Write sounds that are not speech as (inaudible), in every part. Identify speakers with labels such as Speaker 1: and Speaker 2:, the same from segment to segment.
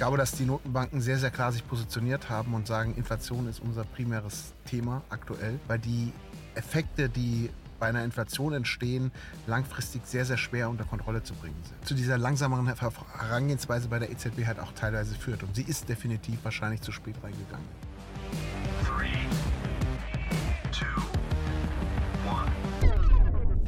Speaker 1: Glaube, dass die Notenbanken sehr, sehr klar sich positioniert haben und sagen, Inflation ist unser primäres Thema aktuell, weil die Effekte, die bei einer Inflation entstehen, langfristig sehr, sehr schwer unter Kontrolle zu bringen sind. Zu dieser langsameren Herangehensweise bei der EZB halt auch teilweise führt. Und sie ist definitiv wahrscheinlich zu spät reingegangen.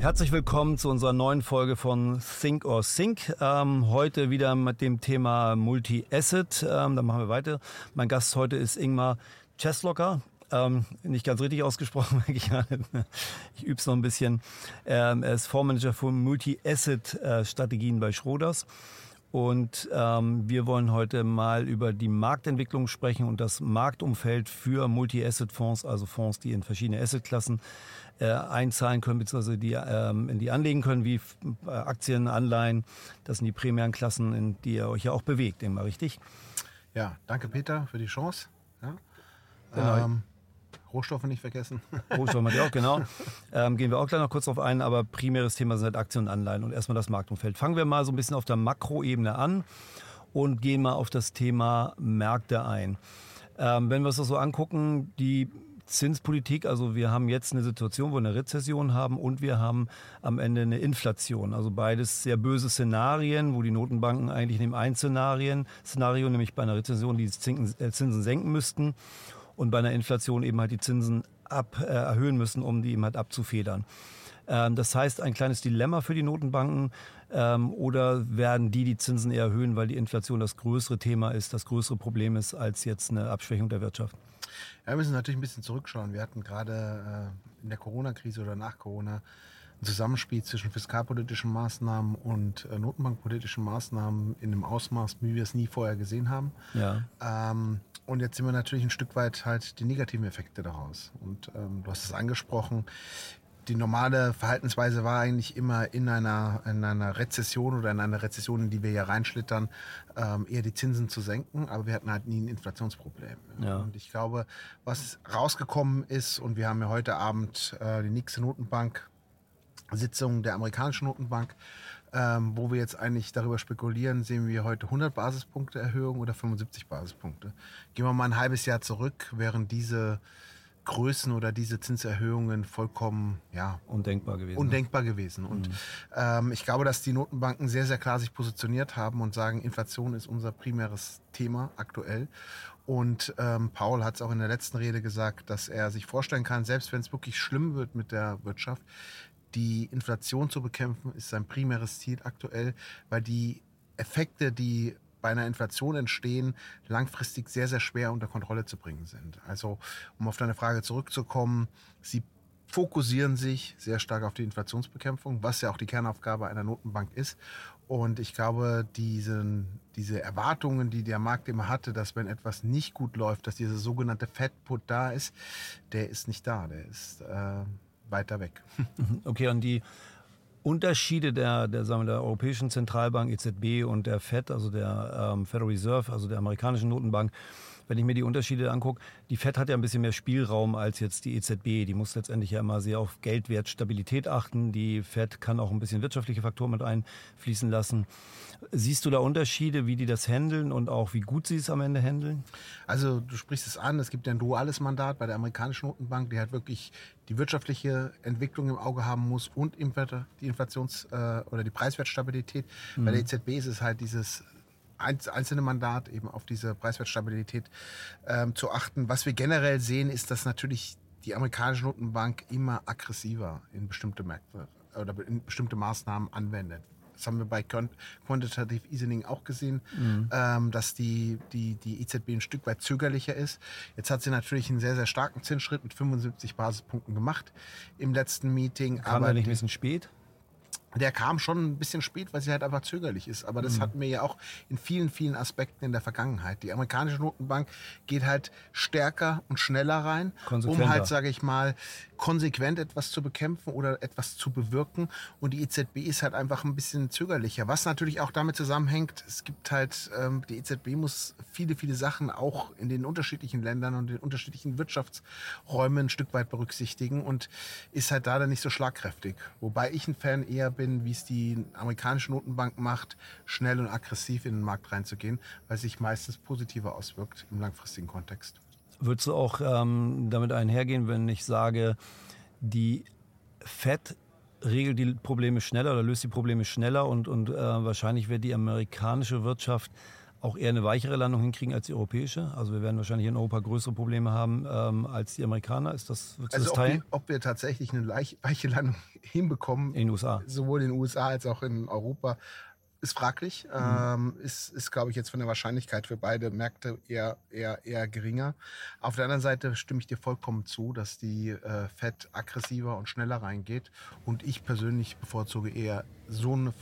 Speaker 2: Herzlich willkommen zu unserer neuen Folge von Think or Sync. Ähm, heute wieder mit dem Thema Multi-Asset. Ähm, da machen wir weiter. Mein Gast heute ist Ingmar Cheslocker. Ähm, nicht ganz richtig ausgesprochen, (laughs) ich, ich übe es noch ein bisschen. Ähm, er ist Fondsmanager für Multi-Asset-Strategien bei Schroders. Und ähm, wir wollen heute mal über die Marktentwicklung sprechen und das Marktumfeld für Multi-Asset-Fonds, also Fonds, die in verschiedene Assetklassen äh, einzahlen können, beziehungsweise die, ähm, in die anlegen können, wie äh, Aktien, Anleihen. Das sind die primären Klassen, in die ihr euch ja auch bewegt, immer richtig?
Speaker 1: Ja, danke Peter für die Chance. Ja.
Speaker 2: Genau.
Speaker 1: Ähm, Rohstoffe nicht vergessen. (laughs)
Speaker 2: Rohstoffe haben wir auch, genau. (laughs) Ähm, gehen wir auch gleich noch kurz drauf ein, aber primäres Thema sind halt Aktien und Anleihen und erstmal das Marktumfeld. Fangen wir mal so ein bisschen auf der Makroebene an und gehen mal auf das Thema Märkte ein. Ähm, wenn wir uns das so angucken, die Zinspolitik, also wir haben jetzt eine Situation, wo wir eine Rezession haben und wir haben am Ende eine Inflation. Also beides sehr böse Szenarien, wo die Notenbanken eigentlich in dem einen Szenario, nämlich bei einer Rezession die äh, Zinsen senken müssten und bei einer Inflation eben halt die Zinsen ab, äh, erhöhen müssen, um die eben halt abzufedern. Ähm, das heißt, ein kleines Dilemma für die Notenbanken. Ähm, oder werden die die Zinsen eher erhöhen, weil die Inflation das größere Thema ist, das größere Problem ist, als jetzt eine Abschwächung der Wirtschaft?
Speaker 1: Ja, wir müssen natürlich ein bisschen zurückschauen. Wir hatten gerade äh, in der Corona-Krise oder nach Corona ein Zusammenspiel zwischen fiskalpolitischen Maßnahmen und äh, notenbankpolitischen Maßnahmen in einem Ausmaß, wie wir es nie vorher gesehen haben.
Speaker 2: Ja.
Speaker 1: Ähm, und jetzt sind wir natürlich ein Stück weit halt die negativen Effekte daraus. Und ähm, du hast es angesprochen. Die normale Verhaltensweise war eigentlich immer in einer, in einer Rezession oder in einer Rezession, in die wir ja reinschlittern, ähm, eher die Zinsen zu senken. Aber wir hatten halt nie ein Inflationsproblem.
Speaker 2: Ja.
Speaker 1: Und ich glaube, was rausgekommen ist, und wir haben ja heute Abend äh, die nächste Notenbank Sitzung der amerikanischen Notenbank, ähm, wo wir jetzt eigentlich darüber spekulieren, sehen wir heute 100 Basispunkte Erhöhung oder 75 Basispunkte. Gehen wir mal ein halbes Jahr zurück, wären diese Größen oder diese Zinserhöhungen vollkommen ja,
Speaker 2: undenkbar gewesen.
Speaker 1: Undenkbar gewesen. Und
Speaker 2: Mhm.
Speaker 1: ähm, ich glaube, dass die Notenbanken sehr, sehr klar sich positioniert haben und sagen, Inflation ist unser primäres Thema aktuell. Und ähm, Paul hat es auch in der letzten Rede gesagt, dass er sich vorstellen kann, selbst wenn es wirklich schlimm wird mit der Wirtschaft, die Inflation zu bekämpfen, ist sein primäres Ziel aktuell, weil die Effekte, die bei einer Inflation entstehen, langfristig sehr, sehr schwer unter Kontrolle zu bringen sind. Also, um auf deine Frage zurückzukommen, sie fokussieren sich sehr stark auf die Inflationsbekämpfung, was ja auch die Kernaufgabe einer Notenbank ist. Und ich glaube, diesen, diese Erwartungen, die der Markt immer hatte, dass wenn etwas nicht gut läuft, dass dieser sogenannte Fed-Put da ist, der ist nicht da. Der ist äh, weiter weg. (laughs)
Speaker 2: Okay, und die Unterschiede der, der, sagen wir, der Europäischen Zentralbank, EZB und der Fed, also der ähm, Federal Reserve, also der amerikanischen Notenbank, wenn ich mir die Unterschiede angucke, die Fed hat ja ein bisschen mehr Spielraum als jetzt die EZB. Die muss letztendlich ja immer sehr auf Geldwertstabilität achten. Die Fed kann auch ein bisschen wirtschaftliche Faktoren mit einfließen lassen. Siehst du da Unterschiede, wie die das handeln und auch wie gut sie es am Ende handeln?
Speaker 1: Also du sprichst es an, es gibt ja ein duales Mandat bei der amerikanischen Notenbank, die halt wirklich die wirtschaftliche Entwicklung im Auge haben muss und die Inflations- äh, oder die Preiswertstabilität. Mhm. Bei der EZB ist es halt dieses einzelne Mandat eben auf diese Preiswertstabilität ähm, zu achten. Was wir generell sehen, ist, dass natürlich die amerikanische Notenbank immer aggressiver in bestimmte Märkte oder in bestimmte Maßnahmen anwendet. Das haben wir bei Quantitative Easing auch gesehen, mhm. ähm, dass die, die, die EZB ein Stück weit zögerlicher ist. Jetzt hat sie natürlich einen sehr, sehr starken Zinsschritt mit 75 Basispunkten gemacht im letzten Meeting.
Speaker 2: Kam aber er nicht ein bisschen spät?
Speaker 1: Der kam schon ein bisschen spät, weil sie halt einfach zögerlich ist. Aber das mhm. hatten wir ja auch in vielen, vielen Aspekten in der Vergangenheit. Die amerikanische Notenbank geht halt stärker und schneller rein, um halt, sage ich mal, konsequent etwas zu bekämpfen oder etwas zu bewirken. Und die EZB ist halt einfach ein bisschen zögerlicher. Was natürlich auch damit zusammenhängt, es gibt halt, ähm, die EZB muss viele, viele Sachen auch in den unterschiedlichen Ländern und den unterschiedlichen Wirtschaftsräumen ein Stück weit berücksichtigen und ist halt da dann nicht so schlagkräftig. Wobei ich ein Fan eher bin, wie es die amerikanische Notenbank macht, schnell und aggressiv in den Markt reinzugehen, weil sich meistens positiver auswirkt im langfristigen Kontext.
Speaker 2: Würdest du auch ähm, damit einhergehen, wenn ich sage, die FED regelt die Probleme schneller oder löst die Probleme schneller und, und äh, wahrscheinlich wird die amerikanische Wirtschaft auch eher eine weichere Landung hinkriegen als die europäische? Also wir werden wahrscheinlich in Europa größere Probleme haben ähm, als die Amerikaner. Ist das,
Speaker 1: also das ob wir, ob wir, tatsächlich eine weiche Landung (laughs) hinbekommen,
Speaker 2: in den USA.
Speaker 1: sowohl in den USA als auch in Europa, ist fraglich. Mhm. Ähm, ist, ist glaube ich, jetzt von der Wahrscheinlichkeit für beide Märkte eher, eher, eher geringer. Auf der anderen Seite stimme ich dir vollkommen zu, dass die äh, Fed aggressiver und schneller reingeht. Und ich persönlich bevorzuge eher so eine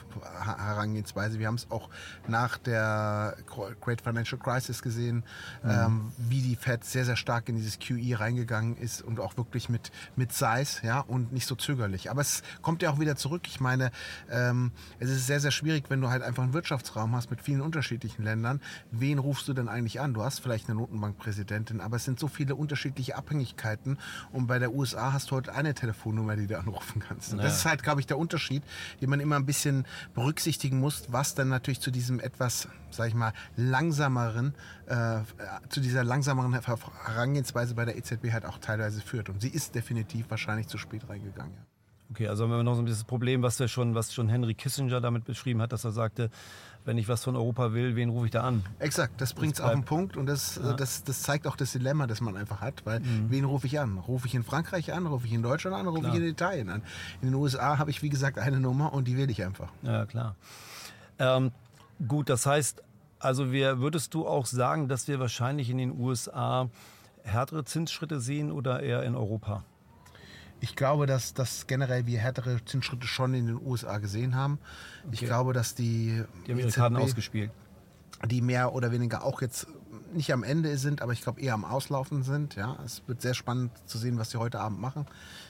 Speaker 1: Herangehensweise. Wir haben es auch nach der Great Financial Crisis gesehen, mhm. ähm, wie die Fed sehr, sehr stark in dieses QE reingegangen ist und auch wirklich mit, mit Size ja, und nicht so zögerlich. Aber es kommt ja auch wieder zurück. Ich meine, ähm, es ist sehr, sehr schwierig, wenn du halt einfach einen Wirtschaftsraum hast mit vielen unterschiedlichen Ländern. Wen rufst du denn eigentlich an? Du hast vielleicht eine Notenbankpräsidentin, aber es sind so viele unterschiedliche Abhängigkeiten und bei der USA hast du heute eine Telefonnummer, die du anrufen kannst. Naja. Das ist halt, glaube ich, der Unterschied, den man immer ein bisschen berücksichtigen musst, was dann natürlich zu diesem etwas, sag ich mal, langsameren, äh, zu dieser langsameren Herangehensweise bei der EZB halt auch teilweise führt. Und sie ist definitiv wahrscheinlich zu spät reingegangen. Ja.
Speaker 2: Okay, also haben wir noch so ein bisschen das Problem, was, wir schon, was schon Henry Kissinger damit beschrieben hat, dass er sagte, wenn ich was von Europa will, wen rufe ich da an?
Speaker 1: Exakt, das bringt es auf den Punkt und das, ja. das, das zeigt auch das Dilemma, das man einfach hat, weil mhm. wen rufe ich an? Rufe ich in Frankreich an, rufe ich in Deutschland an, rufe ich in Italien an? In den USA habe ich, wie gesagt, eine Nummer und die wähle ich einfach.
Speaker 2: Ja, klar. Ähm, gut, das heißt, also wir, würdest du auch sagen, dass wir wahrscheinlich in den USA härtere Zinsschritte sehen oder eher in Europa?
Speaker 1: Ich glaube, dass, dass generell wir härtere Zinsschritte schon in den USA gesehen haben. Okay. Ich glaube, dass die,
Speaker 2: die Amerikaner EZB, ausgespielt.
Speaker 1: Die mehr oder weniger auch jetzt nicht am Ende sind, aber ich glaube eher am Auslaufen sind. Ja, es wird sehr spannend zu sehen, was sie heute Abend machen.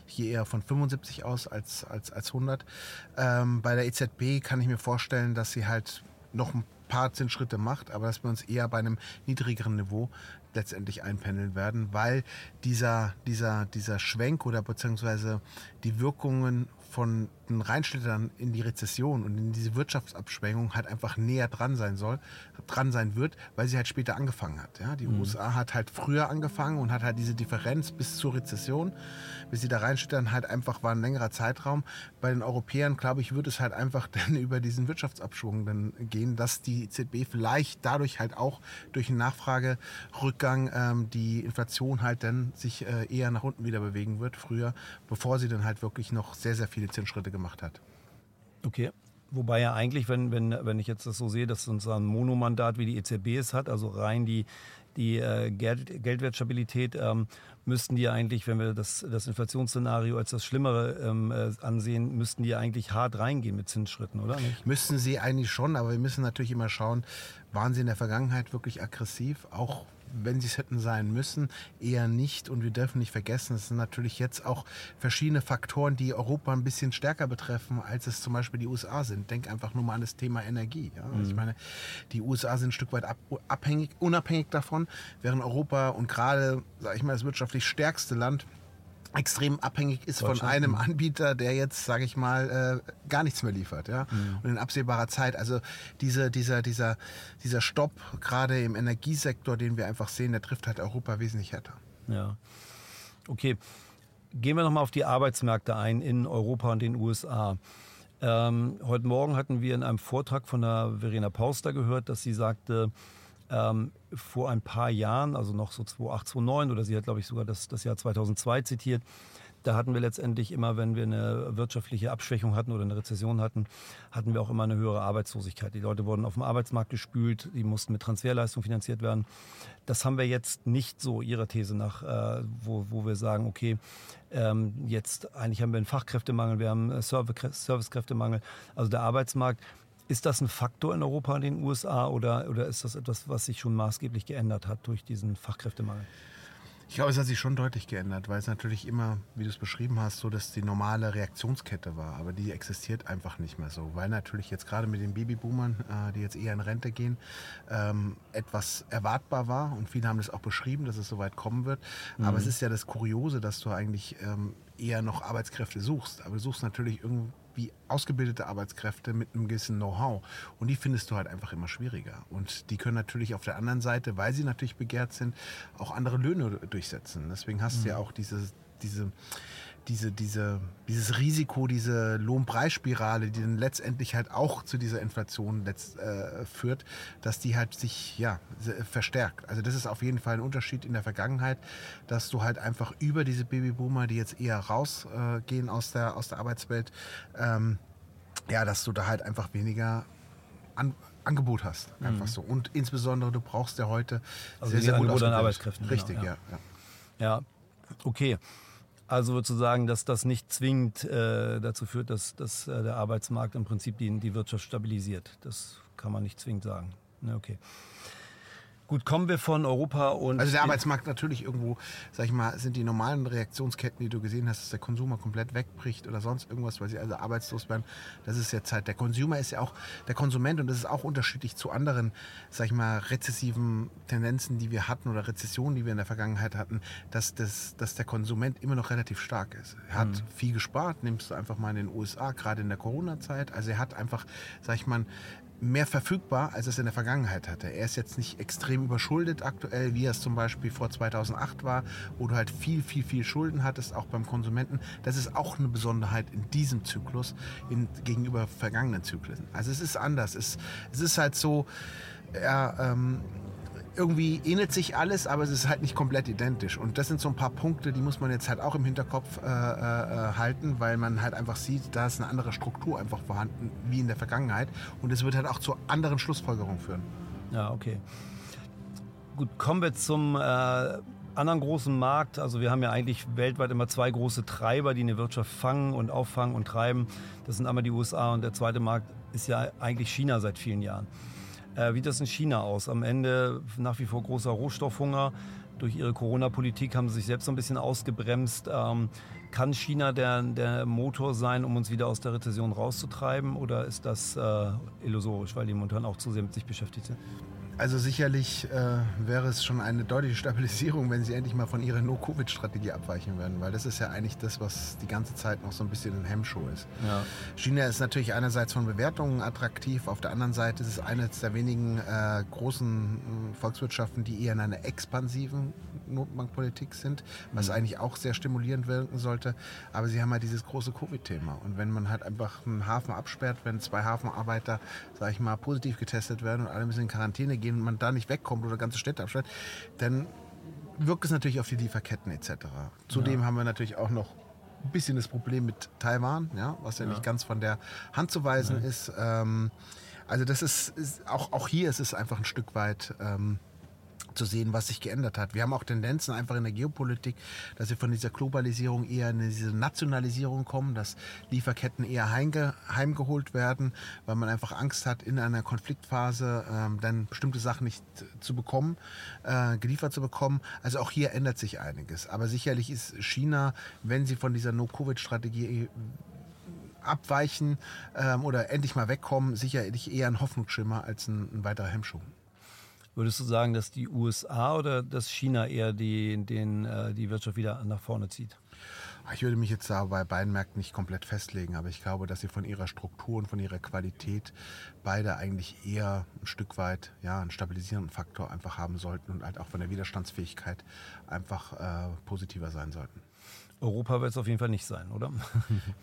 Speaker 1: Hier eher von 75 aus als, als, als 100. Ähm, bei der EZB kann ich mir vorstellen, dass sie halt noch ein paar Zinsschritte macht, aber dass wir uns eher bei einem niedrigeren Niveau letztendlich einpendeln werden, weil dieser, dieser, dieser Schwenk oder beziehungsweise die Wirkungen von den Reinschlittern in die Rezession und in diese Wirtschaftsabschwängung halt einfach näher dran sein soll, dran sein wird, weil sie halt später angefangen hat. Ja? Die mhm. USA hat halt früher angefangen und hat halt diese Differenz bis zur Rezession, bis sie da reinschlittern, halt einfach war ein längerer Zeitraum. Bei den Europäern, glaube ich, wird es halt einfach (laughs) dann über diesen Wirtschaftsabschwung dann gehen, dass die EZB vielleicht dadurch halt auch durch einen Nachfragerückgang ähm, die Inflation halt dann sich äh, eher nach unten wieder bewegen wird, früher, bevor sie dann halt wirklich noch sehr, sehr viele Zinsschritte gemacht hat.
Speaker 2: Okay. Wobei ja eigentlich, wenn, wenn, wenn ich jetzt das so sehe, dass uns ein Monomandat wie die EZB es hat, also rein die, die äh, Geld, Geldwertstabilität, ähm, müssten die eigentlich, wenn wir das, das Inflationsszenario als das Schlimmere ähm, äh, ansehen, müssten die eigentlich hart reingehen mit Zinsschritten, oder nicht?
Speaker 1: Müssten sie eigentlich schon, aber wir müssen natürlich immer schauen, waren sie in der Vergangenheit wirklich aggressiv, auch wenn sie es hätten sein müssen, eher nicht. Und wir dürfen nicht vergessen, es sind natürlich jetzt auch verschiedene Faktoren, die Europa ein bisschen stärker betreffen, als es zum Beispiel die USA sind. Denk einfach nur mal an das Thema Energie. Ja? Also ich mhm. meine, die USA sind ein Stück weit abhängig, unabhängig davon, während Europa und gerade, sage ich mal, das wirtschaftlich stärkste Land extrem abhängig ist von einem Anbieter, der jetzt, sage ich mal, äh, gar nichts mehr liefert, ja, mhm. und in absehbarer Zeit. Also diese, dieser, dieser, dieser Stopp gerade im Energiesektor, den wir einfach sehen, der trifft halt Europa wesentlich härter.
Speaker 2: Ja, okay. Gehen wir nochmal auf die Arbeitsmärkte ein in Europa und den USA. Ähm, heute Morgen hatten wir in einem Vortrag von der Verena Pauster gehört, dass sie sagte, ähm, vor ein paar Jahren, also noch so 2008, 2009 oder sie hat, glaube ich, sogar das, das Jahr 2002 zitiert, Da hatten wir letztendlich immer, wenn wir eine wirtschaftliche Abschwächung hatten oder eine Rezession hatten, hatten wir auch immer eine höhere Arbeitslosigkeit. Die Leute wurden auf dem Arbeitsmarkt gespült, die mussten mit Transferleistung finanziert werden. Das haben wir jetzt nicht so Ihrer These nach, äh, wo, wo wir sagen, okay, ähm, jetzt eigentlich haben wir einen Fachkräftemangel, wir haben Servicekräftemangel. Also der Arbeitsmarkt ist das ein Faktor in Europa, in den USA, oder, oder ist das etwas, was sich schon maßgeblich geändert hat durch diesen Fachkräftemangel?
Speaker 1: Ich glaube, es hat sich schon deutlich geändert, weil es natürlich immer, wie du es beschrieben hast, so dass die normale Reaktionskette war. Aber die existiert einfach nicht mehr so, weil natürlich jetzt gerade mit den Babyboomern, äh, die jetzt eher in Rente gehen, ähm, etwas erwartbar war. Und viele haben das auch beschrieben, dass es so weit kommen wird. Mhm. Aber es ist ja das Kuriose, dass du eigentlich ähm, eher noch Arbeitskräfte suchst. Aber du suchst natürlich irgendwie wie ausgebildete Arbeitskräfte mit einem gewissen Know-how. Und die findest du halt einfach immer schwieriger. Und die können natürlich auf der anderen Seite, weil sie natürlich begehrt sind, auch andere Löhne durchsetzen. Deswegen hast mhm. du ja auch diese, diese diese, diese, dieses Risiko, diese Lohnpreisspirale, die dann letztendlich halt auch zu dieser Inflation letzt, äh, führt, dass die halt sich ja, verstärkt. Also das ist auf jeden Fall ein Unterschied in der Vergangenheit, dass du halt einfach über diese Babyboomer, die jetzt eher rausgehen äh, aus, der, aus der Arbeitswelt, ähm, ja, dass du da halt einfach weniger an, Angebot hast. Einfach mhm. so. Und insbesondere, du brauchst ja heute
Speaker 2: also sehr, sehr gut Angebot an Arbeitskräften.
Speaker 1: Genau, Richtig, genau, ja.
Speaker 2: ja. Ja, okay. Also sozusagen, dass das nicht zwingend äh, dazu führt, dass, dass äh, der Arbeitsmarkt im Prinzip die, die Wirtschaft stabilisiert. Das kann man nicht zwingend sagen. Ne, okay. Gut, kommen wir von Europa und.
Speaker 1: Also der Arbeitsmarkt natürlich irgendwo, sag ich mal, sind die normalen Reaktionsketten, die du gesehen hast, dass der Konsumer komplett wegbricht oder sonst irgendwas, weil sie also arbeitslos werden. Das ist jetzt halt, der Konsumer ist ja auch der Konsument und das ist auch unterschiedlich zu anderen, sag ich mal, rezessiven Tendenzen, die wir hatten oder Rezessionen, die wir in der Vergangenheit hatten, dass, das, dass der Konsument immer noch relativ stark ist. Er hat mhm. viel gespart, nimmst du einfach mal in den USA, gerade in der Corona-Zeit. Also er hat einfach, sag ich mal, mehr verfügbar, als es in der Vergangenheit hatte. Er ist jetzt nicht extrem überschuldet aktuell, wie er es zum Beispiel vor 2008 war, wo du halt viel, viel, viel Schulden hattest, auch beim Konsumenten. Das ist auch eine Besonderheit in diesem Zyklus in, gegenüber vergangenen Zyklen. Also es ist anders. Es, es ist halt so, ja, ähm, irgendwie ähnelt sich alles, aber es ist halt nicht komplett identisch. Und das sind so ein paar Punkte, die muss man jetzt halt auch im Hinterkopf äh, äh, halten, weil man halt einfach sieht, da ist eine andere Struktur einfach vorhanden wie in der Vergangenheit. Und es wird halt auch zu anderen Schlussfolgerungen führen.
Speaker 2: Ja, okay. Gut, kommen wir zum äh, anderen großen Markt. Also wir haben ja eigentlich weltweit immer zwei große Treiber, die eine Wirtschaft fangen und auffangen und treiben. Das sind einmal die USA und der zweite Markt ist ja eigentlich China seit vielen Jahren. Äh, wie sieht das in China aus? Am Ende nach wie vor großer Rohstoffhunger. Durch ihre Corona-Politik haben sie sich selbst so ein bisschen ausgebremst. Ähm, kann China der, der Motor sein, um uns wieder aus der Rezession rauszutreiben? Oder ist das äh, illusorisch, weil die momentan auch zu sehr mit sich beschäftigt sind?
Speaker 1: Also sicherlich äh, wäre es schon eine deutliche Stabilisierung, wenn sie endlich mal von ihrer No-Covid-Strategie abweichen würden, weil das ist ja eigentlich das, was die ganze Zeit noch so ein bisschen ein Hemmschuh ist. Ja. China ist natürlich einerseits von Bewertungen attraktiv, auf der anderen Seite ist es eines der wenigen äh, großen äh, Volkswirtschaften, die eher in einer expansiven Notenbankpolitik sind, was mhm. eigentlich auch sehr stimulierend wirken sollte. Aber sie haben halt dieses große Covid-Thema. Und wenn man halt einfach einen Hafen absperrt, wenn zwei Hafenarbeiter, sag ich mal, positiv getestet werden und alle müssen in Quarantäne gehen, und man da nicht wegkommt oder ganze Städte abschaltet, dann wirkt es natürlich auf die Lieferketten etc. Zudem ja. haben wir natürlich auch noch ein bisschen das Problem mit Taiwan, ja, was ja, ja. nicht ganz von der Hand zu weisen Nein. ist. Ähm, also das ist, ist, auch, auch hier ist es einfach ein Stück weit ähm, zu sehen, was sich geändert hat. Wir haben auch Tendenzen einfach in der Geopolitik, dass wir von dieser Globalisierung eher in diese Nationalisierung kommen, dass Lieferketten eher heimge heimgeholt werden, weil man einfach Angst hat, in einer Konfliktphase ähm, dann bestimmte Sachen nicht zu bekommen, äh, geliefert zu bekommen. Also auch hier ändert sich einiges. Aber sicherlich ist China, wenn sie von dieser No-Covid-Strategie abweichen ähm, oder endlich mal wegkommen, sicherlich eher ein Hoffnungsschimmer als ein, ein weiterer Hemmschuh.
Speaker 2: Würdest du sagen, dass die USA oder dass China eher die, den, äh, die Wirtschaft wieder nach vorne zieht?
Speaker 1: Ich würde mich jetzt da bei beiden Märkten nicht komplett festlegen, aber ich glaube, dass sie von ihrer Struktur und von ihrer Qualität beide eigentlich eher ein Stück weit ja, einen stabilisierenden Faktor einfach haben sollten und halt auch von der Widerstandsfähigkeit einfach äh, positiver sein sollten.
Speaker 2: Europa wird es auf jeden Fall nicht sein, oder? (laughs)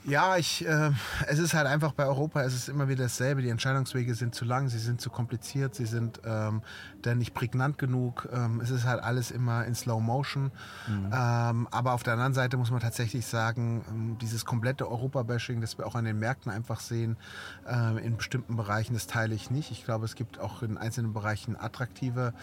Speaker 1: Ja, ich, äh, es ist halt einfach bei Europa, es ist immer wieder dasselbe. Die Entscheidungswege sind zu lang, sie sind zu kompliziert, sie sind ähm, dann nicht prägnant genug. Ähm, es ist halt alles immer in Slow Motion. Mhm. Ähm, aber auf der anderen Seite muss man tatsächlich sagen, ähm, dieses komplette Europa-Bashing, das wir auch an den Märkten einfach sehen, äh, in bestimmten Bereichen, das teile ich nicht. Ich glaube, es gibt auch in einzelnen Bereichen attraktive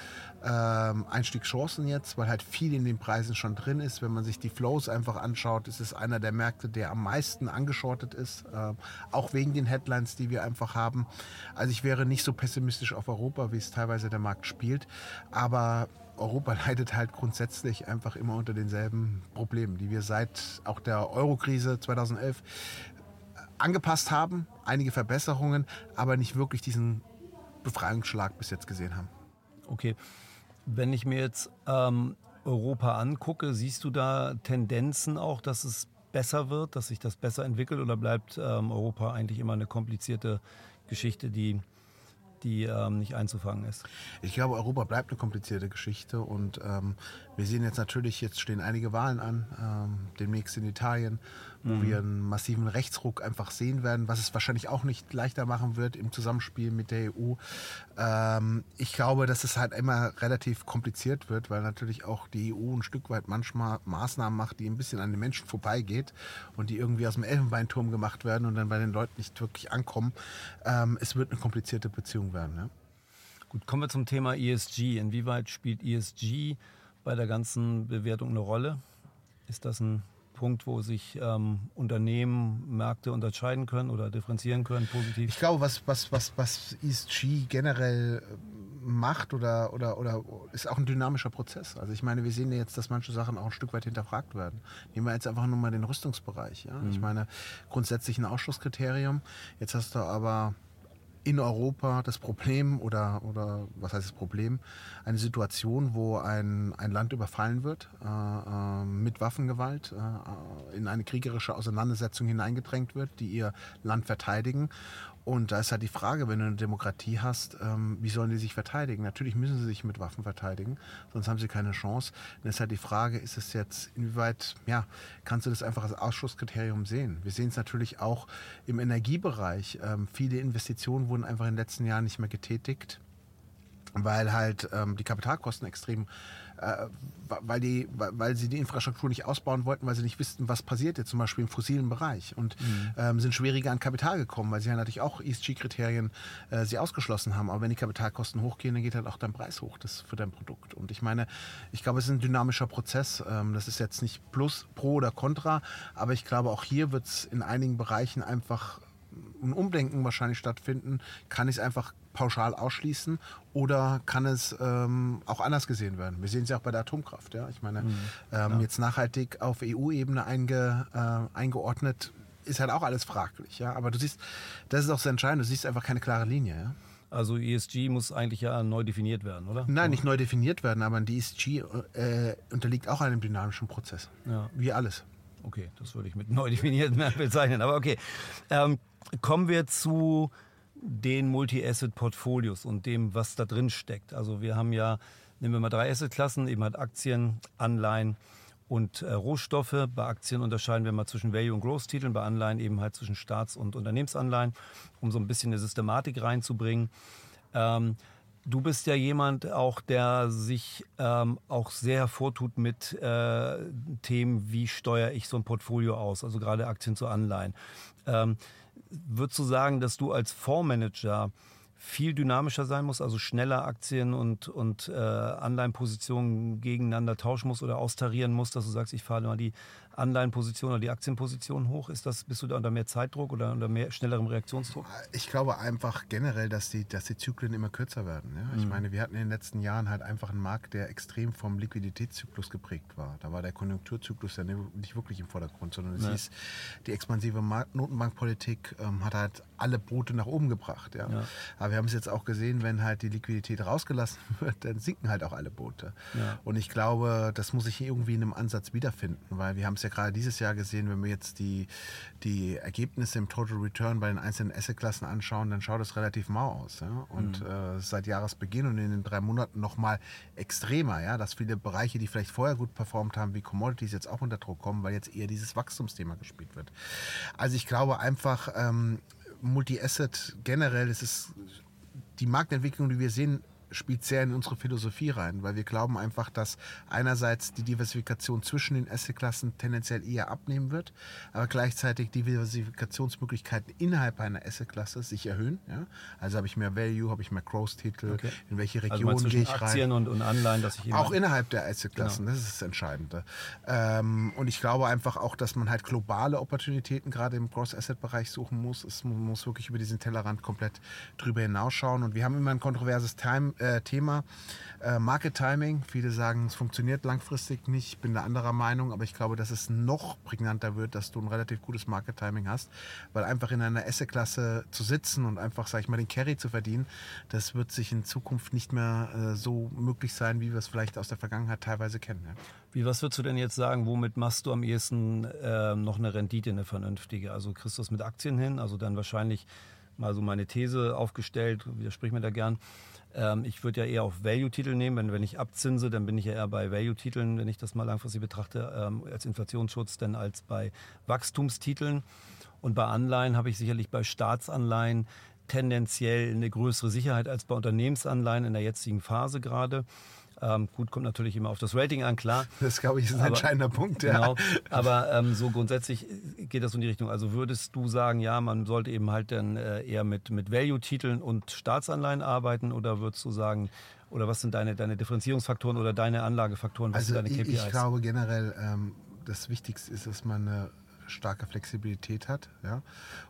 Speaker 1: ähm, Einstiegschancen jetzt, weil halt viel in den Preisen schon drin ist. Wenn man sich die Flows einfach anschaut, ist es einer der Märkte, der am meisten angeschortet ist, äh, auch wegen den Headlines, die wir einfach haben. Also ich wäre nicht so pessimistisch auf Europa, wie es teilweise der Markt spielt, aber Europa (laughs) leidet halt grundsätzlich einfach immer unter denselben Problemen, die wir seit auch der Eurokrise 2011 angepasst haben. Einige Verbesserungen, aber nicht wirklich diesen Befreiungsschlag bis jetzt gesehen haben.
Speaker 2: Okay. Wenn ich mir jetzt ähm, Europa angucke, siehst du da Tendenzen auch, dass es besser wird, dass sich das besser entwickelt oder bleibt ähm, Europa eigentlich immer eine komplizierte Geschichte, die die ähm, nicht einzufangen ist.
Speaker 1: Ich glaube, Europa bleibt eine komplizierte Geschichte und ähm, wir sehen jetzt natürlich, jetzt stehen einige Wahlen an, ähm, demnächst in Italien wo mhm. wir einen massiven Rechtsruck einfach sehen werden, was es wahrscheinlich auch nicht leichter machen wird im Zusammenspiel mit der EU. Ähm, ich glaube, dass es halt immer relativ kompliziert wird, weil natürlich auch die EU ein Stück weit manchmal Maßnahmen macht, die ein bisschen an den Menschen vorbeigeht und die irgendwie aus dem Elfenbeinturm gemacht werden und dann bei den Leuten nicht wirklich ankommen. Ähm, es wird eine komplizierte Beziehung werden. Ja?
Speaker 2: Gut, kommen wir zum Thema ESG. Inwieweit spielt ESG bei der ganzen Bewertung eine Rolle? Ist das ein Punkt, wo sich ähm, Unternehmen, Märkte unterscheiden können oder differenzieren können, positiv?
Speaker 1: Ich glaube, was, was, was, was ESG generell äh, macht oder, oder, oder ist auch ein dynamischer Prozess. Also ich meine, wir sehen ja jetzt, dass manche Sachen auch ein Stück weit hinterfragt werden. Nehmen wir jetzt einfach nur mal den Rüstungsbereich. Ja? Mhm. Ich meine, grundsätzlich ein Ausschlusskriterium. Jetzt hast du aber in Europa das Problem oder, oder was heißt das Problem? Eine Situation, wo ein, ein Land überfallen wird, äh, äh, mit Waffengewalt, äh, in eine kriegerische Auseinandersetzung hineingedrängt wird, die ihr Land verteidigen und da ist halt die Frage, wenn du eine Demokratie hast, ähm, wie sollen die sich verteidigen? Natürlich müssen sie sich mit Waffen verteidigen, sonst haben sie keine Chance. Dann ist halt die Frage, ist es jetzt, inwieweit, ja, kannst du das einfach als Ausschusskriterium sehen? Wir sehen es natürlich auch im Energiebereich. Ähm, viele Investitionen wurden einfach in den letzten Jahren nicht mehr getätigt, weil halt ähm, die Kapitalkosten extrem weil, die, weil sie die Infrastruktur nicht ausbauen wollten, weil sie nicht wussten, was passiert jetzt zum Beispiel im fossilen Bereich und mhm. ähm, sind schwieriger an Kapital gekommen, weil sie ja natürlich auch ESG-Kriterien äh, sie ausgeschlossen haben. Aber wenn die Kapitalkosten hochgehen, dann geht halt auch dein Preis hoch das für dein Produkt. Und ich meine, ich glaube, es ist ein dynamischer Prozess. Ähm, das ist jetzt nicht plus, pro oder contra, aber ich glaube, auch hier wird es in einigen Bereichen einfach ein Umdenken wahrscheinlich stattfinden. Kann ich es einfach pauschal ausschließen oder kann es ähm, auch anders gesehen werden? Wir sehen es ja auch bei der Atomkraft. Ja? Ich meine, mhm. ähm, ja. jetzt nachhaltig auf EU-Ebene einge, äh, eingeordnet ist halt auch alles fraglich. Ja? Aber du siehst, das ist auch sehr entscheidend, du siehst einfach keine klare Linie. Ja?
Speaker 2: Also ESG muss eigentlich ja neu definiert werden, oder?
Speaker 1: Nein, nicht neu definiert werden, aber die ESG äh, unterliegt auch einem dynamischen Prozess. Ja. Wie alles.
Speaker 2: Okay, das würde ich mit neu definiert (laughs) bezeichnen. Aber okay. Ähm, kommen wir zu den Multi-Asset-Portfolios und dem, was da drin steckt. Also wir haben ja, nehmen wir mal drei Asset-Klassen, eben halt Aktien, Anleihen und äh, Rohstoffe. Bei Aktien unterscheiden wir mal zwischen Value- und Growth-Titeln, bei Anleihen eben halt zwischen Staats- und Unternehmensanleihen, um so ein bisschen eine Systematik reinzubringen. Ähm, Du bist ja jemand auch, der sich ähm, auch sehr hervortut mit äh, Themen, wie steuere ich so ein Portfolio aus, also gerade Aktien zu Anleihen. Ähm, würdest du sagen, dass du als Fondsmanager viel dynamischer sein musst, also schneller Aktien und, und äh, Anleihenpositionen gegeneinander tauschen musst oder austarieren musst, dass du sagst, ich fahre mal die Anleihenposition oder die Aktienposition hoch? Ist das, bist du da unter mehr Zeitdruck oder unter mehr schnellerem Reaktionsdruck?
Speaker 1: Ich glaube einfach generell, dass die, dass die Zyklen immer kürzer werden. Ja? Ich mhm. meine, wir hatten in den letzten Jahren halt einfach einen Markt, der extrem vom Liquiditätszyklus geprägt war. Da war der Konjunkturzyklus ja nicht wirklich im Vordergrund, sondern es nee. hieß, die expansive Notenbankpolitik ähm, hat halt alle Boote nach oben gebracht. Ja? ja. Aber wir haben es jetzt auch gesehen, wenn halt die Liquidität rausgelassen (laughs) wird, dann sinken halt auch alle Boote. Ja. Und ich glaube, das muss sich irgendwie in einem Ansatz wiederfinden, weil wir haben es ja gerade dieses Jahr gesehen, wenn wir jetzt die, die Ergebnisse im Total Return bei den einzelnen Assetklassen anschauen, dann schaut es relativ mau aus. Ja? Und mhm. äh, seit Jahresbeginn und in den drei Monaten nochmal extremer, ja, dass viele Bereiche, die vielleicht vorher gut performt haben, wie Commodities, jetzt auch unter Druck kommen, weil jetzt eher dieses Wachstumsthema gespielt wird. Also ich glaube einfach, ähm, Multi-Asset generell, es ist die Marktentwicklung, die wir sehen, spielt sehr in unsere Philosophie rein, weil wir glauben einfach, dass einerseits die Diversifikation zwischen den Assetklassen tendenziell eher abnehmen wird, aber gleichzeitig die Diversifikationsmöglichkeiten innerhalb einer Assetklasse sich erhöhen. Ja? Also habe ich mehr Value, habe ich mehr Growth-Titel, okay. in welche also Region also gehe ich rein.
Speaker 2: Aktien und, und Anleihen, dass ich
Speaker 1: Auch innerhalb der Assetklassen, genau. das ist das Entscheidende. Ähm, und ich glaube einfach auch, dass man halt globale Opportunitäten gerade im Cross-Asset-Bereich suchen muss. Es muss wirklich über diesen Tellerrand komplett drüber hinausschauen. Und wir haben immer ein kontroverses Time, äh, Thema. Äh, Market Timing, viele sagen, es funktioniert langfristig nicht. Ich bin da anderer Meinung, aber ich glaube, dass es noch prägnanter wird, dass du ein relativ gutes Market Timing hast, weil einfach in einer Esse-Klasse zu sitzen und einfach, sag ich mal, den Carry zu verdienen, das wird sich in Zukunft nicht mehr äh, so möglich sein, wie wir es vielleicht aus der Vergangenheit teilweise kennen. Ja.
Speaker 2: Wie, was würdest du denn jetzt sagen, womit machst du am ehesten äh, noch eine Rendite, eine vernünftige? Also kriegst du es mit Aktien hin, also dann wahrscheinlich mal so meine These aufgestellt, widersprich mir da gern. Ähm, ich würde ja eher auf Value-Titel nehmen. Wenn, wenn ich abzinse, dann bin ich ja eher bei Value-Titeln, wenn ich das mal langfristig betrachte, ähm, als Inflationsschutz, denn als bei Wachstumstiteln. Und bei Anleihen habe ich sicherlich bei Staatsanleihen tendenziell eine größere Sicherheit als bei Unternehmensanleihen in der jetzigen Phase gerade. Ähm, gut, kommt natürlich immer auf das Rating an, klar. (laughs)
Speaker 1: Das, glaube ich, ist ein aber, entscheidender Punkt.
Speaker 2: Ja. Genau, (laughs) aber ähm, so grundsätzlich geht das in die Richtung. Also würdest du sagen, ja, man sollte eben halt dann äh, eher mit, mit Value-Titeln und Staatsanleihen arbeiten oder würdest du sagen, oder was sind deine, deine Differenzierungsfaktoren oder deine Anlagefaktoren? Was
Speaker 1: also
Speaker 2: sind deine
Speaker 1: KPIs? Ich glaube generell, ähm, das Wichtigste ist, dass man eine starke Flexibilität hat ja,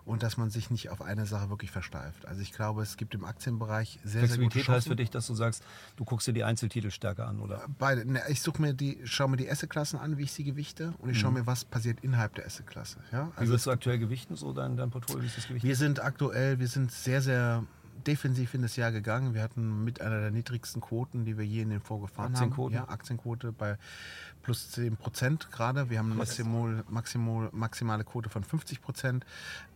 Speaker 1: und dass man sich nicht auf eine Sache wirklich versteift. Also ich glaube, es gibt im Aktienbereich sehr,
Speaker 2: Flexibilität
Speaker 1: sehr
Speaker 2: heißt für dich, dass du sagst, du guckst dir die Einzeltitel stärker an, oder?
Speaker 1: Beide. Ne, ich suche mir die, schaue mir die Assetklassen an, wie ich sie gewichte und ich schaue mhm. mir, was passiert innerhalb der Assetklasse. Ja?
Speaker 2: Also wie wirst du aktuell gewichten, so dein, dein Portfolio? Wie ist
Speaker 1: das gewichtet? Wir sind aktuell, wir sind sehr, sehr defensiv in das Jahr gegangen. Wir hatten mit einer der niedrigsten Quoten, die wir je in den Vorgefahren
Speaker 2: Aktienquoten.
Speaker 1: haben. Ja, Aktienquote bei plus 10 Prozent gerade. Wir haben eine maximal, maximal, maximale Quote von 50 Prozent,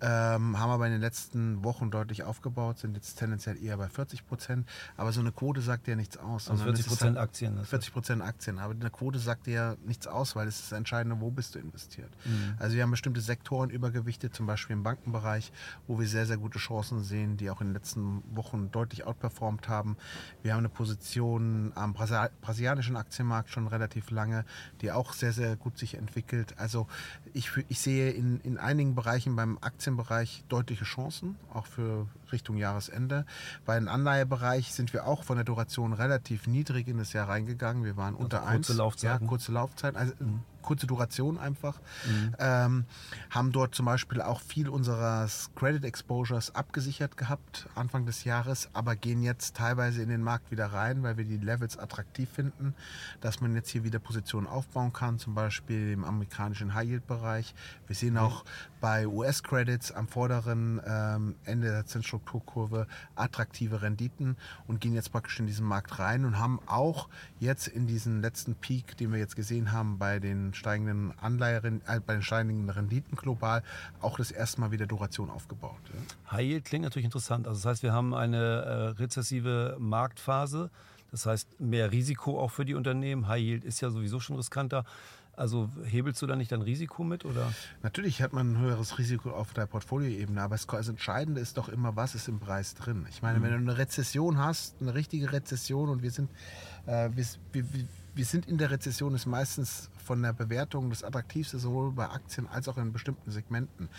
Speaker 1: ähm, haben aber in den letzten Wochen deutlich aufgebaut, sind jetzt tendenziell eher bei 40 Prozent. Aber so eine Quote sagt ja nichts aus.
Speaker 2: Also 40 Prozent halt Aktien.
Speaker 1: 40 Prozent Aktien. Aber eine Quote sagt ja nichts aus, weil es ist das Entscheidende, wo bist du investiert. Mhm. Also wir haben bestimmte Sektoren übergewichtet, zum Beispiel im Bankenbereich, wo wir sehr, sehr gute Chancen sehen, die auch in den letzten Wochen deutlich outperformt haben. Wir haben eine Position am brasilianischen Aktienmarkt schon relativ lange die auch sehr, sehr gut sich entwickelt. Also ich, ich sehe in, in einigen Bereichen beim Aktienbereich deutliche Chancen, auch für Richtung Jahresende. Bei dem Anleihebereich sind wir auch von der Duration relativ niedrig in das Jahr reingegangen. Wir waren also unter
Speaker 2: kurze 1. Laufzeit.
Speaker 1: Ja, kurze Laufzeit. Also mhm kurze Duration einfach. Mhm. Ähm, haben dort zum Beispiel auch viel unseres Credit Exposures abgesichert gehabt Anfang des Jahres, aber gehen jetzt teilweise in den Markt wieder rein, weil wir die Levels attraktiv finden, dass man jetzt hier wieder Positionen aufbauen kann, zum Beispiel im amerikanischen High Yield Bereich. Wir sehen mhm. auch bei US Credits am vorderen ähm, Ende der Zinsstrukturkurve attraktive Renditen und gehen jetzt praktisch in diesen Markt rein und haben auch jetzt in diesen letzten Peak, den wir jetzt gesehen haben bei den steigenden Anleihen, äh, bei den steigenden Renditen global auch das erste Mal wieder Duration aufgebaut.
Speaker 2: Ja. High Yield klingt natürlich interessant. Also das heißt, wir haben eine äh, rezessive Marktphase. Das heißt, mehr Risiko auch für die Unternehmen. High Yield ist ja sowieso schon riskanter. Also hebelst du da nicht dein Risiko mit? Oder?
Speaker 1: Natürlich hat man ein höheres Risiko auf der Portfolioebene, aber das Entscheidende ist doch immer, was ist im Preis drin. Ich meine, mhm. wenn du eine Rezession hast, eine richtige Rezession und wir sind, äh, wir, wir, wir sind in der Rezession, ist meistens von der Bewertung das Attraktivste, sowohl bei Aktien als auch in bestimmten Segmenten.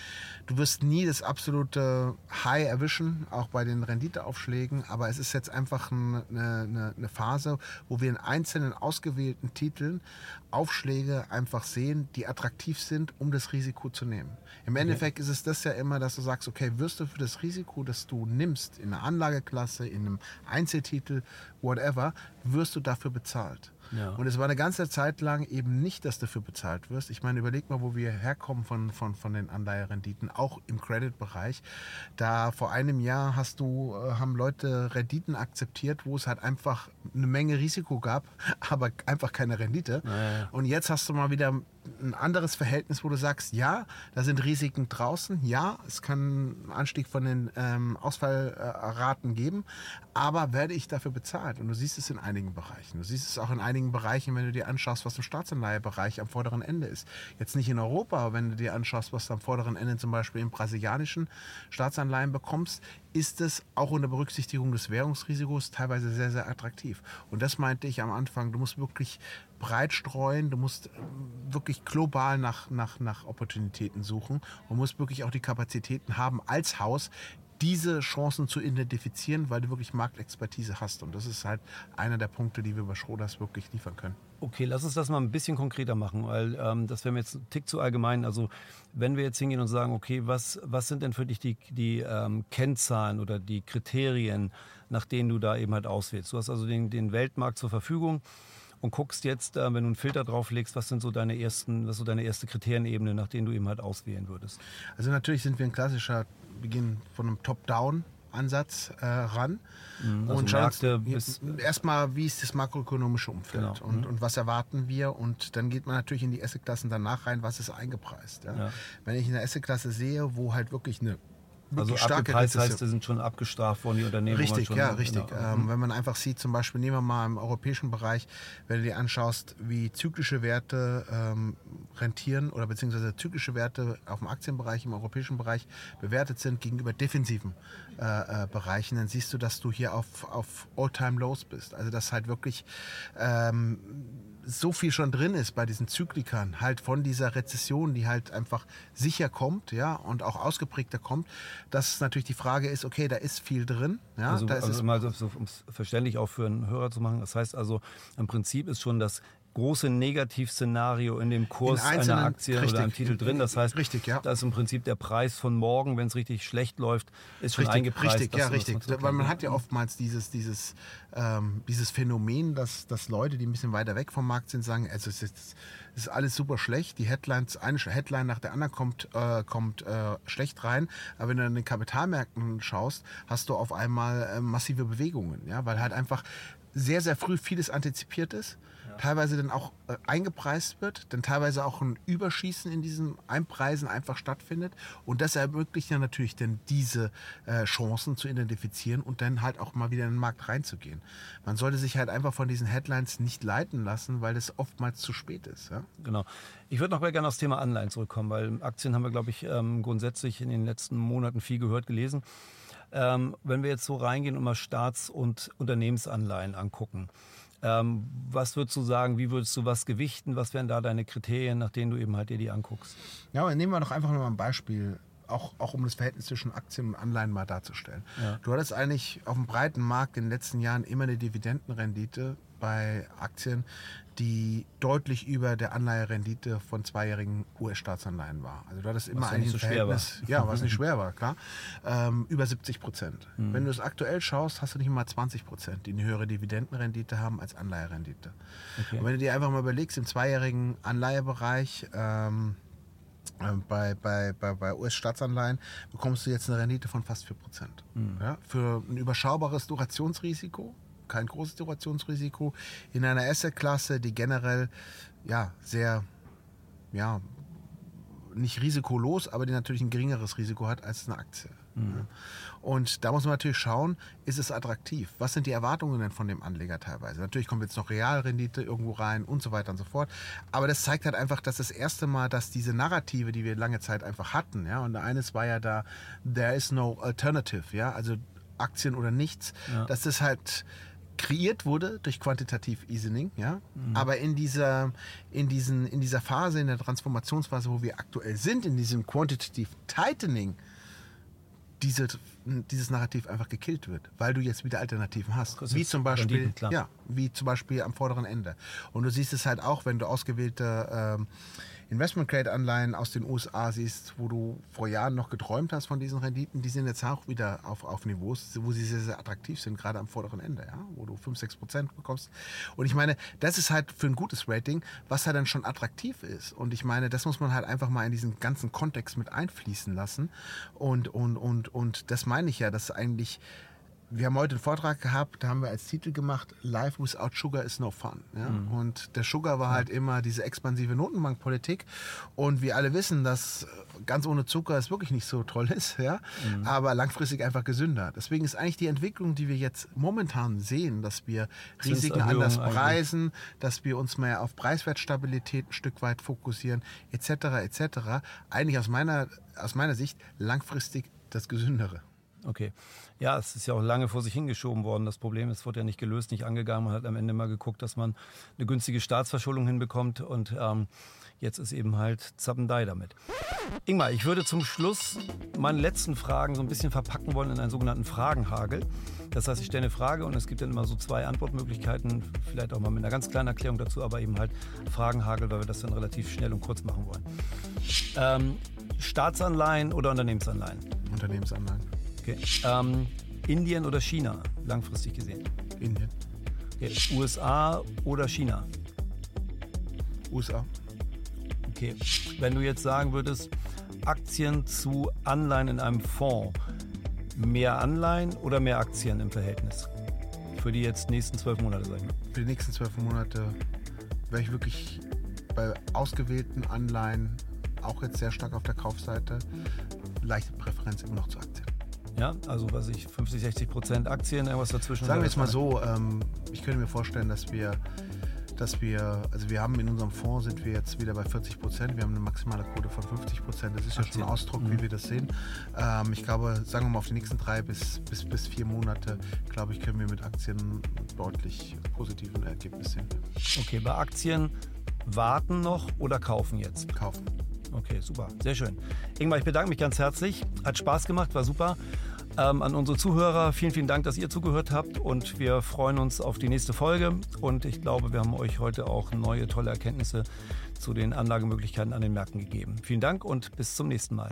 Speaker 1: Du wirst nie das absolute High erwischen, auch bei den Renditeaufschlägen, aber es ist jetzt einfach eine, eine, eine Phase, wo wir in einzelnen ausgewählten Titeln Aufschläge einfach sehen, die attraktiv sind, um das Risiko zu nehmen. Im Endeffekt ist es das ja immer, dass du sagst, okay, wirst du für das Risiko, das du nimmst, in einer Anlageklasse, in einem Einzeltitel, whatever, wirst du dafür bezahlt. Ja. Und es war eine ganze Zeit lang eben nicht, dass du dafür bezahlt wirst. Ich meine, überleg mal, wo wir herkommen von, von, von den Anleiherenditen, auch im Credit-Bereich. Da vor einem Jahr hast du, äh, haben Leute Renditen akzeptiert, wo es halt einfach eine Menge Risiko gab, (laughs) aber einfach keine Rendite. Ja. Und jetzt hast du mal wieder ein anderes Verhältnis, wo du sagst, ja, da sind Risiken draußen, ja, es kann einen Anstieg von den ähm, Ausfallraten geben, aber werde ich dafür bezahlt? Und du siehst es in einigen Bereichen. Du siehst es auch in einigen Bereichen, wenn du dir anschaust, was im Staatsanleihebereich am vorderen Ende ist. Jetzt nicht in Europa, aber wenn du dir anschaust, was du am vorderen Ende zum Beispiel im brasilianischen Staatsanleihen bekommst, ist es auch unter Berücksichtigung des Währungsrisikos teilweise sehr, sehr attraktiv. Und das meinte ich am Anfang. Du musst wirklich breit streuen, du musst äh, wirklich global nach, nach, nach Opportunitäten suchen und musst wirklich auch die Kapazitäten haben als Haus, diese Chancen zu identifizieren, weil du wirklich Marktexpertise hast. Und das ist halt einer der Punkte, die wir bei Schroders wirklich liefern können.
Speaker 2: Okay, lass uns das mal ein bisschen konkreter machen, weil ähm, das wäre mir jetzt ein Tick zu allgemein. Also wenn wir jetzt hingehen und sagen, okay, was, was sind denn für dich die, die ähm, Kennzahlen oder die Kriterien, nach denen du da eben halt auswählst? Du hast also den, den Weltmarkt zur Verfügung und guckst jetzt, äh, wenn du einen Filter drauflegst, was sind so deine ersten, was so deine erste Kriterienebene, nach denen du eben halt auswählen würdest?
Speaker 1: Also natürlich sind wir ein klassischer, wir gehen von einem Top-Down Ansatz äh, ran
Speaker 2: Mhm, also
Speaker 1: und schauen
Speaker 2: Märkte bis-
Speaker 1: erstmal, wie ist das makroökonomische Umfeld
Speaker 2: Genau.
Speaker 1: und,
Speaker 2: Mhm.
Speaker 1: und was erwarten wir und dann geht man natürlich in die Assetklassen danach rein, was ist eingepreist. Ja?
Speaker 2: Ja.
Speaker 1: Wenn ich eine Assetklasse sehe, wo halt wirklich eine
Speaker 2: Also
Speaker 1: starke
Speaker 2: abgepreist heißt, die sind schon abgestraft worden, die Unternehmen.
Speaker 1: Richtig,
Speaker 2: schon,
Speaker 1: ja, richtig.
Speaker 2: Genau.
Speaker 1: Ähm, wenn man einfach sieht, zum Beispiel nehmen wir mal im europäischen Bereich, wenn du dir anschaust, wie zyklische Werte ähm, rentieren oder beziehungsweise zyklische Werte auf dem Aktienbereich im europäischen Bereich bewertet sind gegenüber defensiven äh, äh, Bereichen, dann siehst du, dass du hier auf, auf All-Time-Lows bist. Also dass halt wirklich ähm, so viel schon drin ist bei diesen Zyklikern, halt von dieser Rezession, die halt einfach sicher kommt, ja, und auch ausgeprägter kommt, dass natürlich die Frage ist, okay, da ist viel drin, ja,
Speaker 2: Also,
Speaker 1: da ist
Speaker 2: also mal so, so, um es verständlich auch für einen Hörer zu machen. Das heißt also, im Prinzip ist schon das große Negativszenario in dem Kurs
Speaker 1: In
Speaker 2: einer Aktie
Speaker 1: richtig.
Speaker 2: oder einem Titel drin. Das heißt,
Speaker 1: Richtig, ja.
Speaker 2: da ist im Prinzip der Preis von morgen, wenn es richtig schlecht läuft, ist schon
Speaker 1: Richtig,
Speaker 2: eingepreist.
Speaker 1: richtig, ja,
Speaker 2: das
Speaker 1: richtig. Weil man hat ja oftmals dieses, dieses, ähm, dieses Phänomen, dass, dass Leute, die ein bisschen weiter weg vom Markt sind, sagen, also es ist, es ist alles super schlecht. Die Headlines, eine Headline nach der anderen kommt, äh, kommt äh, schlecht rein. Aber wenn du an den Kapitalmärkten schaust, hast du auf einmal äh, massive Bewegungen, ja, weil halt einfach sehr, sehr früh vieles antizipiert ist. Teilweise dann auch äh, eingepreist wird, dann teilweise auch ein Überschießen in diesem Einpreisen einfach stattfindet. Und das ermöglicht ja natürlich dann diese äh, Chancen zu identifizieren und dann halt auch mal wieder in den Markt reinzugehen. Man sollte sich halt einfach von diesen Headlines nicht leiten lassen, weil das oftmals zu spät ist. Ja?
Speaker 2: Genau. Ich würde noch mal gerne aufs Thema Anleihen zurückkommen, weil Aktien haben wir, glaube ich, ähm, grundsätzlich in den letzten Monaten viel gehört, gelesen. Ähm, wenn wir jetzt so reingehen und mal Staats- und Unternehmensanleihen angucken, ähm, was würdest du sagen, wie würdest du was gewichten? Was wären da deine Kriterien, nach denen du eben halt dir die anguckst?
Speaker 1: Ja, aber nehmen wir doch einfach mal ein Beispiel, auch, auch um das Verhältnis zwischen Aktien und Anleihen mal darzustellen.
Speaker 2: Ja.
Speaker 1: Du hattest eigentlich auf dem breiten Markt in den letzten Jahren immer eine Dividendenrendite bei Aktien, die deutlich über der Anleiherendite von zweijährigen US-Staatsanleihen war. Also du hattest immer
Speaker 2: Was
Speaker 1: eigentlich
Speaker 2: nicht
Speaker 1: ein
Speaker 2: so schwer war.
Speaker 1: Verhältnis, ja, was nicht schwer war, klar, ähm, über 70 Prozent.
Speaker 2: Mhm.
Speaker 1: Wenn du es aktuell schaust, hast du nicht mal 20 Prozent, die eine höhere Dividendenrendite haben als Anleiherendite.
Speaker 2: Okay.
Speaker 1: Und wenn du dir einfach mal überlegst, im zweijährigen Anleihebereich, ähm, äh, bei, bei, bei, bei US-Staatsanleihen bekommst du jetzt eine Rendite von fast 4%. Ja, für ein überschaubares Durationsrisiko, kein großes Durationsrisiko, in einer Asset-Klasse, die generell ja, sehr, ja, nicht risikolos, aber die natürlich ein geringeres Risiko hat als eine Aktie. Ja. Und da muss man natürlich schauen, ist es attraktiv? Was sind die Erwartungen denn von dem Anleger teilweise? Natürlich kommt jetzt noch Realrendite irgendwo rein und so weiter und so fort. Aber das zeigt halt einfach, dass das erste Mal, dass diese Narrative, die wir lange Zeit einfach hatten, ja, und eines war ja da, there is no alternative, ja, also Aktien oder nichts,
Speaker 2: Ja.
Speaker 1: dass das halt kreiert wurde durch quantitativ Easing, ja. Aber in dieser, in, diesen, in dieser Phase, in der Transformationsphase, wo wir aktuell sind, in diesem Quantitative Tightening, diese, dieses Narrativ einfach gekillt wird, weil du jetzt wieder Alternativen hast.
Speaker 2: Kostet
Speaker 1: Wie zum Beispiel, ja, wie zum Beispiel am vorderen Ende. Und du siehst es halt auch, wenn du ausgewählte ähm, Investment-Grade-Anleihen aus den USA siehst, wo du vor Jahren noch geträumt hast von diesen Renditen, die sind jetzt auch wieder auf, auf Niveaus, wo sie sehr, sehr attraktiv sind, gerade am vorderen Ende, ja, wo du 5, 6 Prozent bekommst. Und ich meine, das ist halt für ein gutes Rating, was halt dann schon attraktiv ist. Und ich meine, das muss man halt einfach mal in diesen ganzen Kontext mit einfließen lassen. Und, und, und, und das meine ich ja, dass eigentlich wir haben heute einen Vortrag gehabt, da haben wir als Titel gemacht, Life without sugar is no fun. Ja? Mhm. Und der Sugar war halt immer diese expansive Notenbankpolitik. Und wir alle wissen, dass ganz ohne Zucker es wirklich nicht so toll (laughs) ist, ja? Mhm. aber langfristig einfach gesünder. Deswegen ist eigentlich die Entwicklung, die wir jetzt momentan sehen, dass wir Risiken anders preisen, eigentlich. dass wir uns mehr auf Preiswertstabilität ein Stück weit fokussieren, etc., etc., eigentlich aus meiner, aus meiner Sicht langfristig das Gesündere.
Speaker 2: Okay. Ja, es ist ja auch lange vor sich hingeschoben worden. Das Problem ist, wurde ja nicht gelöst, nicht angegangen. Man hat am Ende mal geguckt, dass man eine günstige Staatsverschuldung hinbekommt und ähm, jetzt ist eben halt Zappendei damit. Ingmar, ich würde zum Schluss meine letzten Fragen so ein bisschen verpacken wollen in einen sogenannten Fragenhagel. Das heißt, ich stelle eine Frage und es gibt dann immer so zwei Antwortmöglichkeiten, vielleicht auch mal mit einer ganz kleinen Erklärung dazu, aber eben halt Fragenhagel, weil wir das dann relativ schnell und kurz machen wollen. Ähm, Staatsanleihen oder Unternehmensanleihen?
Speaker 1: Unternehmensanleihen.
Speaker 2: Okay. Ähm, Indien oder China, langfristig gesehen?
Speaker 1: Indien.
Speaker 2: Okay. USA oder China?
Speaker 1: USA.
Speaker 2: Okay. Wenn du jetzt sagen würdest, Aktien zu Anleihen in einem Fonds, mehr Anleihen oder mehr Aktien im Verhältnis? Für die jetzt nächsten zwölf Monate, sag ich mal.
Speaker 1: Für die nächsten zwölf Monate wäre ich wirklich bei ausgewählten Anleihen auch jetzt sehr stark auf der Kaufseite. Leichte Präferenz immer noch zu Aktien.
Speaker 2: Ja, also was ich 50, 60 Prozent Aktien, irgendwas dazwischen.
Speaker 1: Sagen wir jetzt mal so, ähm, ich könnte mir vorstellen, dass wir, dass wir, also wir haben in unserem Fonds sind wir jetzt wieder bei 40 Prozent, wir haben eine maximale Quote von 50 Prozent. Das ist ja schon ein Ausdruck, mhm. wie wir das sehen. Ähm, ich glaube, sagen wir mal auf die nächsten drei bis, bis, bis vier Monate, glaube ich, können wir mit Aktien deutlich positiven Ergebnis sehen.
Speaker 2: Okay, bei Aktien warten noch oder kaufen jetzt?
Speaker 1: Kaufen.
Speaker 2: Okay, super. Sehr schön. Ingmar, ich bedanke mich ganz herzlich. Hat Spaß gemacht, war super. Ähm, an unsere Zuhörer, vielen, vielen Dank, dass ihr zugehört habt und wir freuen uns auf die nächste Folge. Und ich glaube, wir haben euch heute auch neue, tolle Erkenntnisse zu den Anlagemöglichkeiten an den Märkten gegeben. Vielen Dank und bis zum nächsten Mal.